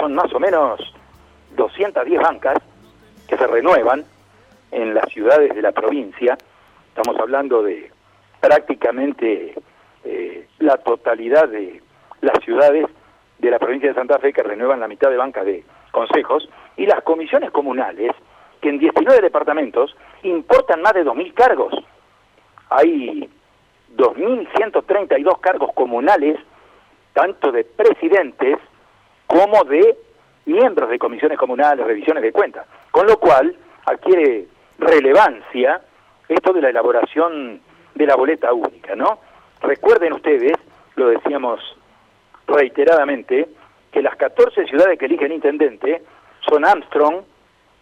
son más o menos 210 bancas que se renuevan en las ciudades de la provincia. Estamos hablando de prácticamente eh, la totalidad de las ciudades de la provincia de Santa Fe que renuevan la mitad de bancas de consejos y las comisiones comunales que en 19 departamentos importan más de 2.000 cargos. Hay 2.132 cargos comunales, tanto de presidentes como de miembros de comisiones comunales, revisiones de cuentas. Con lo cual adquiere relevancia esto de la elaboración de la boleta única, ¿no? Recuerden ustedes, lo decíamos reiteradamente, que las 14 ciudades que eligen intendente son Armstrong,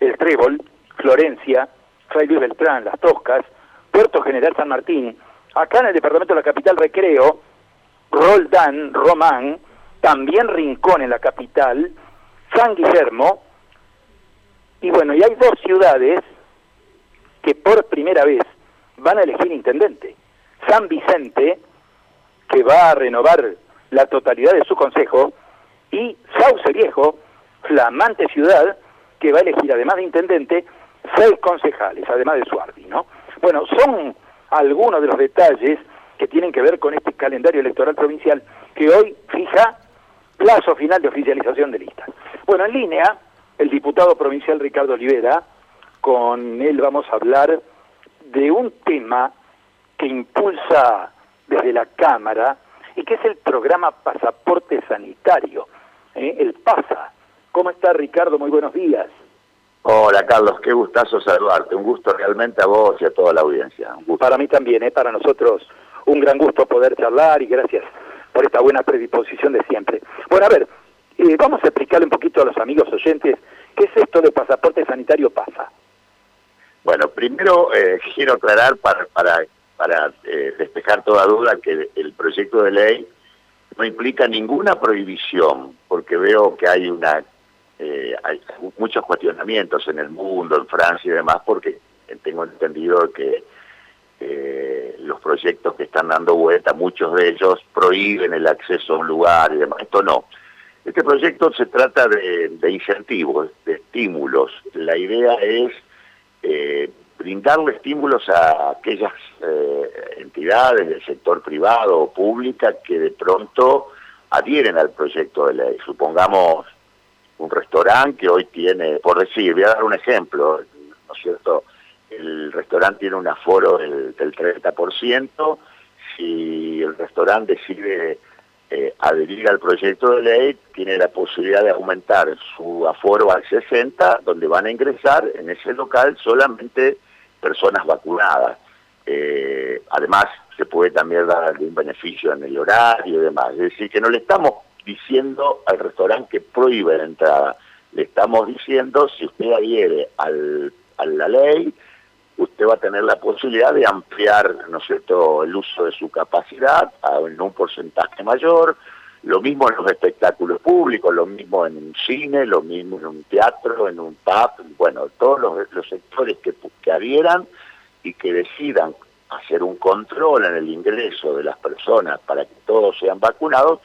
El Trébol, Florencia, Fray Luis Beltrán, Las Toscas, Puerto General San Martín, acá en el departamento de la capital Recreo, Roldán, Román, también Rincón en la capital, San Guillermo, y bueno, y hay dos ciudades que por primera vez van a elegir intendente. San Vicente, que va a renovar la totalidad de su consejo, y Sauce Viejo, flamante ciudad, que va a elegir además de intendente seis concejales, además de Suardi, ¿no? Bueno, son algunos de los detalles que tienen que ver con este calendario electoral provincial que hoy fija plazo final de oficialización de listas. Bueno, en línea, el diputado provincial Ricardo Olivera, con él vamos a hablar de un tema que impulsa desde la Cámara y que es el programa Pasaporte Sanitario, ¿eh? el PASA. ¿Cómo está Ricardo? Muy buenos días. Hola Carlos, qué gustazo saludarte, un gusto realmente a vos y a toda la audiencia. Para mí también, ¿eh? para nosotros un gran gusto poder charlar y gracias por esta buena predisposición de siempre. Bueno, a ver, eh, vamos a explicarle un poquito a los amigos oyentes qué es esto de pasaporte sanitario PASA. Bueno, primero eh, quiero aclarar para, para, para eh, despejar toda duda que el proyecto de ley no implica ninguna prohibición, porque veo que hay una eh, hay muchos cuestionamientos en el mundo, en Francia y demás, porque tengo entendido que eh, los proyectos que están dando vuelta, muchos de ellos prohíben el acceso a un lugar y demás. Esto no. Este proyecto se trata de, incentivos, de estímulos. La idea es eh, brindarle estímulos a aquellas eh, entidades del sector privado o pública que de pronto adhieren al proyecto de ley. Supongamos un restaurante que hoy tiene, por decir, voy a dar un ejemplo, ¿no es cierto? El restaurante tiene un aforo del, del 30%, si el restaurante decide eh, adherir al proyecto de ley, tiene la posibilidad de aumentar su aforo al 60, donde van a ingresar en ese local solamente personas vacunadas. Eh, además, se puede también dar algún beneficio en el horario y demás. Es decir, que no le estamos diciendo al restaurante que prohíbe la entrada. Le estamos diciendo, si usted adhiere al, a la ley, usted va a tener la posibilidad de ampliar, ¿no es cierto?, el uso de su capacidad en un porcentaje mayor, lo mismo en los espectáculos públicos, lo mismo en un cine, lo mismo en un teatro, en un pub, bueno, todos los, sectores que, que adhieran y que decidan hacer un control en el ingreso de las personas para que todos sean vacunados,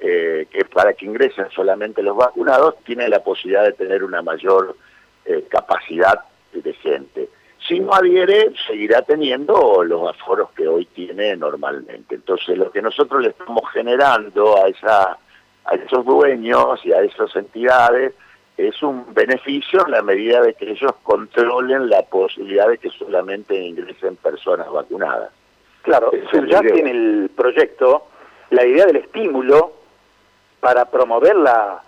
eh, que para que ingresen solamente los vacunados, tiene la posibilidad de tener una mayor eh, capacidad de gente. Si no adhiere, seguirá teniendo los aforos que hoy tiene normalmente. Entonces, lo que nosotros le estamos generando a, esa, a esos dueños y a esas entidades es un beneficio en la medida de que ellos controlen la posibilidad de que solamente ingresen personas vacunadas. Claro, ya tiene el proyecto la idea del estímulo para promover la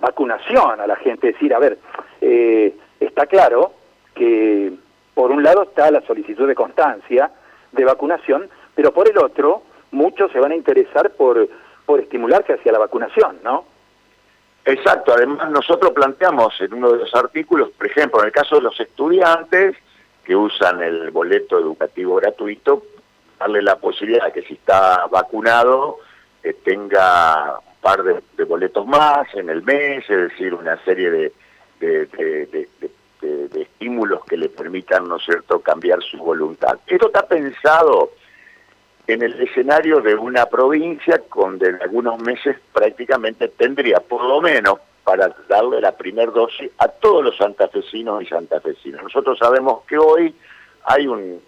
vacunación a la gente. Es decir, a ver, eh, está claro que por un lado está la solicitud de constancia de vacunación, pero por el otro, muchos se van a interesar por, por estimularse hacia la vacunación, ¿no? Exacto, además nosotros planteamos en uno de los artículos, por ejemplo, en el caso de los estudiantes que usan el boleto educativo gratuito, darle la posibilidad de que si está vacunado eh, tenga un par de, boletos más en el mes, es decir, una serie de, de, estímulos que le permitan, ¿no es cierto?, cambiar su voluntad. Esto está pensado en el escenario de una provincia donde en algunos meses prácticamente tendría, por lo menos para darle la primer dosis a todos los santafesinos y santafesinas. Nosotros sabemos que hoy hay un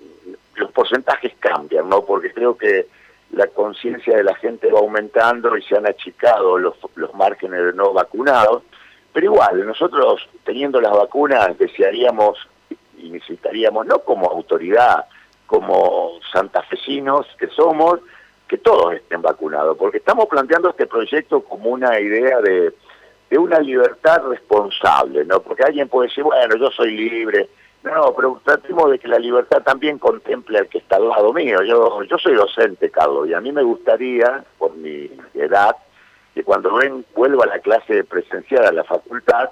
los porcentajes cambian, ¿no? Porque creo que la conciencia de la gente va aumentando y se han achicado los, los márgenes de no vacunados, pero igual, nosotros teniendo las vacunas desearíamos y necesitaríamos, no como autoridad, como santafesinos que somos, que todos estén vacunados, porque estamos planteando este proyecto como una idea de, de una libertad responsable, ¿no? Porque alguien puede decir, bueno, yo soy libre, no, pero tratemos de que la libertad también contemple al que está al lado mío. Yo, yo soy docente, Carlos, y a mí me gustaría, por mi edad, que cuando ven, vuelva a la clase presencial a la facultad,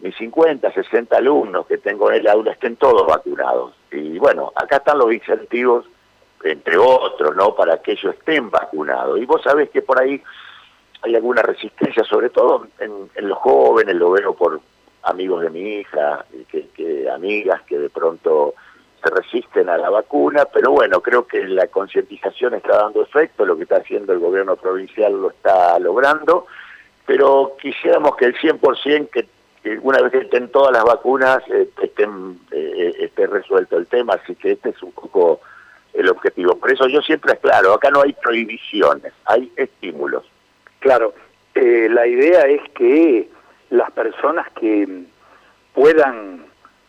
mis 50, 60 alumnos que tengo en el aula estén todos vacunados. Y bueno, acá están los incentivos, entre otros, ¿no? Para que ellos estén vacunados. Y vos sabés que por ahí hay alguna resistencia, sobre todo en, en los jóvenes, lo veo por, amigos de mi hija, que, que, amigas que de pronto se resisten a la vacuna, pero bueno, creo que la concientización está dando efecto, lo que está haciendo el gobierno provincial lo está logrando, pero quisiéramos que el 100% que, que una vez que estén todas las vacunas eh, estén, eh, esté resuelto el tema, así que este es un poco el objetivo. Por eso yo siempre aclaro, acá no hay prohibiciones, hay estímulos. Claro, eh, la idea es que las personas que puedan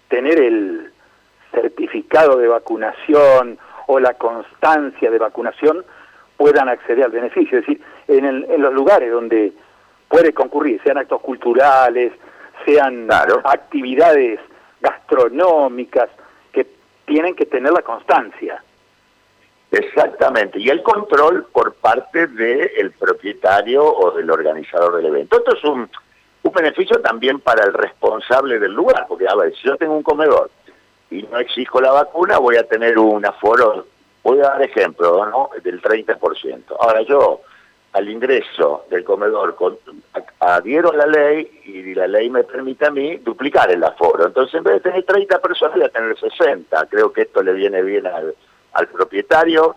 tener el certificado de vacunación o la constancia de vacunación puedan acceder al beneficio. Es decir, en, en los lugares donde puede concurrir, sean actos culturales, sean actividades gastronómicas, que tienen que tener la constancia. Exactamente, y el control por parte del propietario o del organizador del evento. Esto es un, un beneficio también para el responsable del lugar, porque a ver, si yo tengo un comedor y no exijo la vacuna, voy a tener un aforo, voy a dar ejemplo, ¿no? Del 30%. Ahora yo, al ingreso del comedor, con, adhiero a la ley y la ley me permite a mí duplicar el aforo. Entonces, en vez de tener 30 personas, voy a tener 60. Creo que esto le viene bien al, al propietario,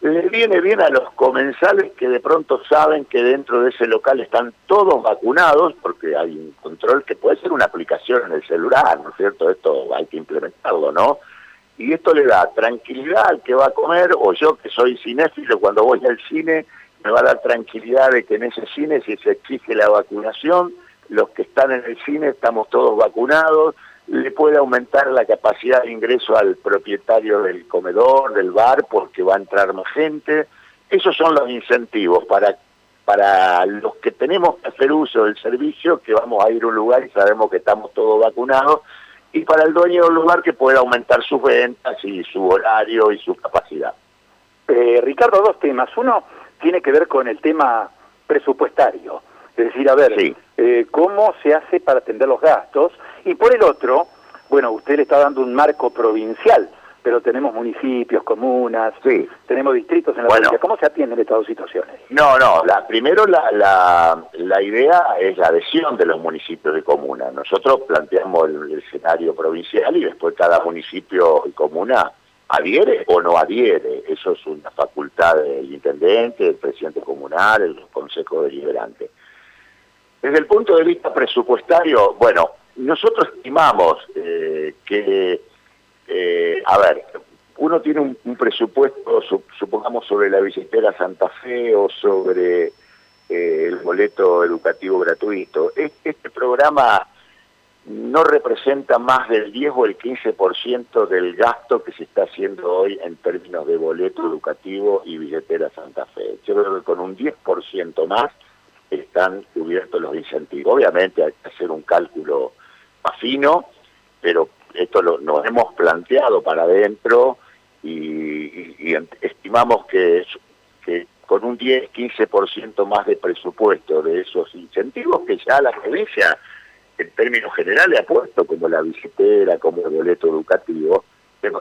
le viene bien a los comensales que de pronto saben que dentro de ese local están todos vacunados, porque hay un control que puede ser una aplicación en el celular, ¿no es cierto? Esto hay que implementarlo, ¿no? Y esto le da tranquilidad al que va a comer, o yo que soy cinéfilo, cuando voy al cine, me va a dar tranquilidad de que en ese cine, si se exige la vacunación, los que están en el cine estamos todos vacunados, le puede aumentar la capacidad de ingreso al propietario del comedor, del bar, porque va a entrar más gente. Esos son los incentivos para, para los que tenemos que hacer uso del servicio, que vamos a ir a un lugar y sabemos que estamos todos vacunados, y para el dueño del lugar que pueda aumentar sus ventas y su horario y su capacidad. Eh, Ricardo, dos temas. Uno tiene que ver con el tema presupuestario. Es decir, a ver, eh, ¿cómo se hace para atender los gastos? Y por el otro, bueno, usted le está dando un marco provincial, pero tenemos municipios, comunas, tenemos distritos en la provincia. ¿Cómo se atienden estas dos situaciones? No, no, la, primero la, la, la, idea es la adhesión de los municipios de comuna. Nosotros planteamos el, el escenario provincial y después cada municipio y comuna adhiere o no adhiere. Eso es una facultad del intendente, del presidente comunal, el consejo deliberante. Desde el punto de vista presupuestario, bueno, nosotros estimamos eh, que, eh, a ver, uno tiene un, presupuesto, supongamos, sobre la billetera Santa Fe o sobre eh, el boleto educativo gratuito. Este programa no representa más del 10 o el 15% del gasto que se está haciendo hoy en términos de boleto educativo y billetera Santa Fe. Yo creo que con un 10% más están cubiertos los incentivos. Obviamente hay que hacer un cálculo fino, pero esto lo, nos hemos planteado para adentro y, estimamos que, con un 10-15% más de presupuesto de esos incentivos que ya la provincia en términos generales ha puesto como la billetera, como el boleto educativo,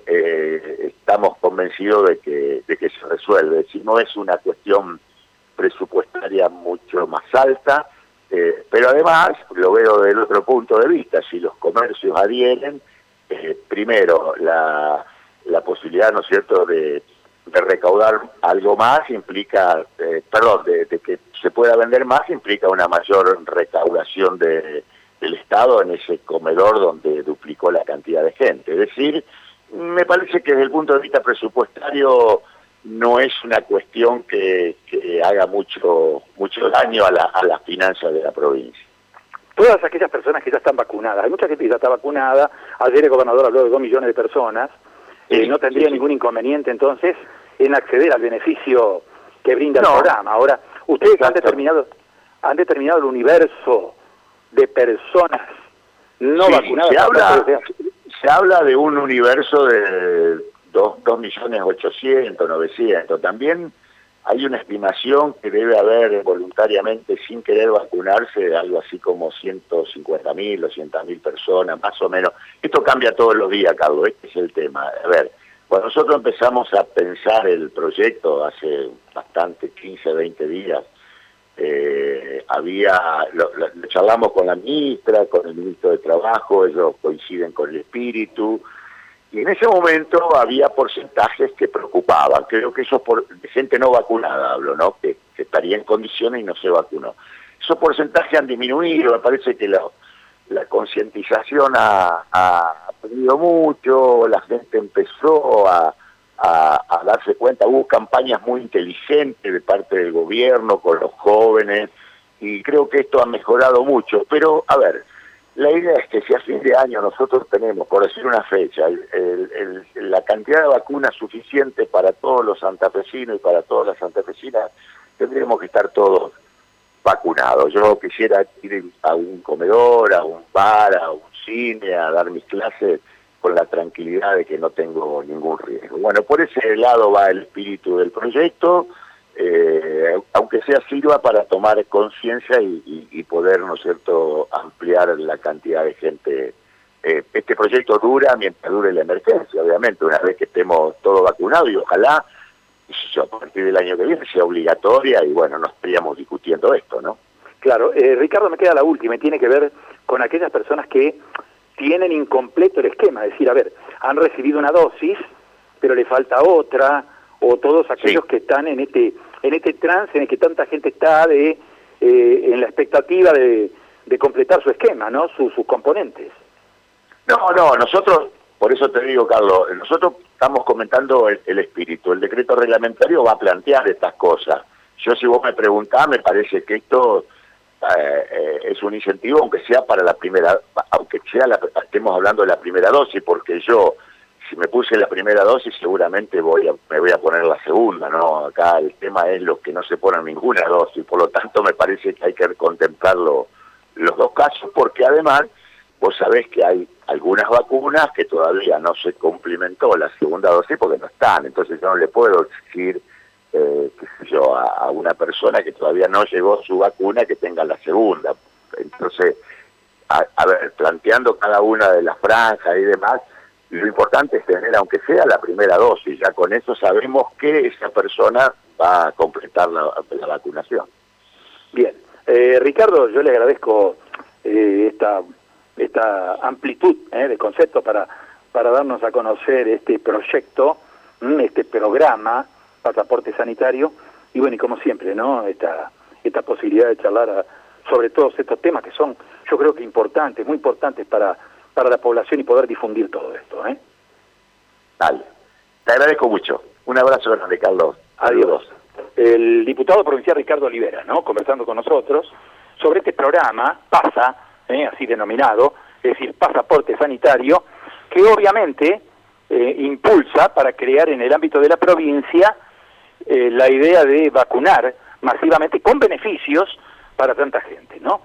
eh, estamos convencidos de que, de que se resuelve. Si no es una cuestión presupuestaria mucho más alta, eh, pero además lo veo del otro punto de vista, si los comercios adhieren, eh, primero la, la posibilidad, ¿no es cierto?, de, de recaudar algo más implica, eh, perdón, de, que se pueda vender más implica una mayor recaudación de, del Estado en ese comedor donde duplicó la cantidad de gente. Es decir, me parece que desde el punto de vista presupuestario no es una cuestión que, haga mucho mucho daño a la, a las finanzas de la provincia. Todas aquellas personas que ya están vacunadas, hay mucha gente que ya está vacunada, ayer el gobernador habló de dos millones de personas, eh, no tendría ningún inconveniente entonces en acceder al beneficio que brinda el programa. Ahora, ustedes han determinado, han determinado el universo de personas no vacunadas. Se habla, se habla de un universo de dos, dos millones ochocientos, novecientos. También hay una estimación que debe haber voluntariamente sin querer vacunarse algo así como 150 mil, 200 mil personas, más o menos. Esto cambia todos los días, Carlos, este es el tema. A ver, cuando nosotros empezamos a pensar el proyecto hace bastante, 15, 20 días, eh, había, lo, charlamos con la ministra, con el ministro de Trabajo, ellos coinciden con el espíritu, y en ese momento había porcentajes que preocupaban, creo que eso por gente no vacunada hablo, ¿no? Que, estaría en condiciones y no se vacunó. Esos porcentajes han disminuido, me parece que la, concientización ha, ha perdido mucho, la gente empezó a, darse cuenta. Hubo campañas muy inteligentes de parte del gobierno con los jóvenes y creo que esto ha mejorado mucho. Pero, a ver, la idea es que si a fin de año nosotros tenemos, por decir una fecha, la cantidad de vacunas suficiente para todos los santafesinos y para todas las santafesinas, tendríamos que estar todos vacunados. Yo quisiera ir a un comedor, a un bar, a un cine, a dar mis clases con la tranquilidad de que no tengo ningún riesgo. Bueno, por ese lado va el espíritu del proyecto, eh, aunque sea sirva para tomar conciencia y, poder, ¿no es cierto?, ampliar la cantidad de gente. Eh, este proyecto dura mientras dure la emergencia, obviamente, una vez que estemos todos vacunados y ojalá a partir del año que viene sea obligatoria y bueno, no estaríamos discutiendo esto, ¿no? Claro, eh, Ricardo, me queda la última y tiene que ver con aquellas personas que tienen incompleto el esquema, es decir, a ver, han recibido una dosis, pero le falta otra, o todos aquellos que están en este en este trance en el que tanta gente está de eh, en la expectativa de, de, completar su esquema, ¿no? sus componentes. No, no, nosotros, por eso te digo, Carlos, nosotros estamos comentando el, espíritu. El decreto reglamentario va a plantear estas cosas. Yo si vos me preguntás, me parece que esto eh, eh, es un incentivo, aunque sea para la primera, aunque sea la, estemos hablando de la primera dosis, porque yo, si me puse la primera dosis, seguramente voy a, me voy a poner la segunda, ¿no? Acá el tema es los que no se ponen ninguna dosis, por lo tanto me parece que hay que contemplarlo los dos casos, porque además vos sabés que hay algunas vacunas que todavía no se cumplimentó la segunda dosis porque no están, entonces yo no le puedo exigir eh, yo, a, una persona que todavía no llegó su vacuna que tenga la segunda. Entonces, a, ver, planteando cada una de las franjas y demás, lo importante es tener, aunque sea la primera dosis, ya con eso sabemos que esa persona va a completar la, vacunación. Bien, eh, Ricardo, yo le agradezco eh, esta, esta amplitud eh, de conceptos para, para darnos a conocer este proyecto, mm, este programa pasaporte sanitario y bueno, y como siempre, ¿no? Esta, esta posibilidad de charlar sobre todos estos temas que son, yo creo que importantes, muy importantes para, para la población y poder difundir todo esto, ¿eh? Dale. Te agradezco mucho. Un abrazo grande, Carlos. Adiós. El diputado provincial Ricardo Olivera, ¿no? Conversando con nosotros sobre este programa, PASA, ¿eh? así denominado, es decir, pasaporte sanitario, que obviamente eh, impulsa para crear en el ámbito de la provincia eh, la idea de vacunar masivamente con beneficios para tanta gente, ¿no?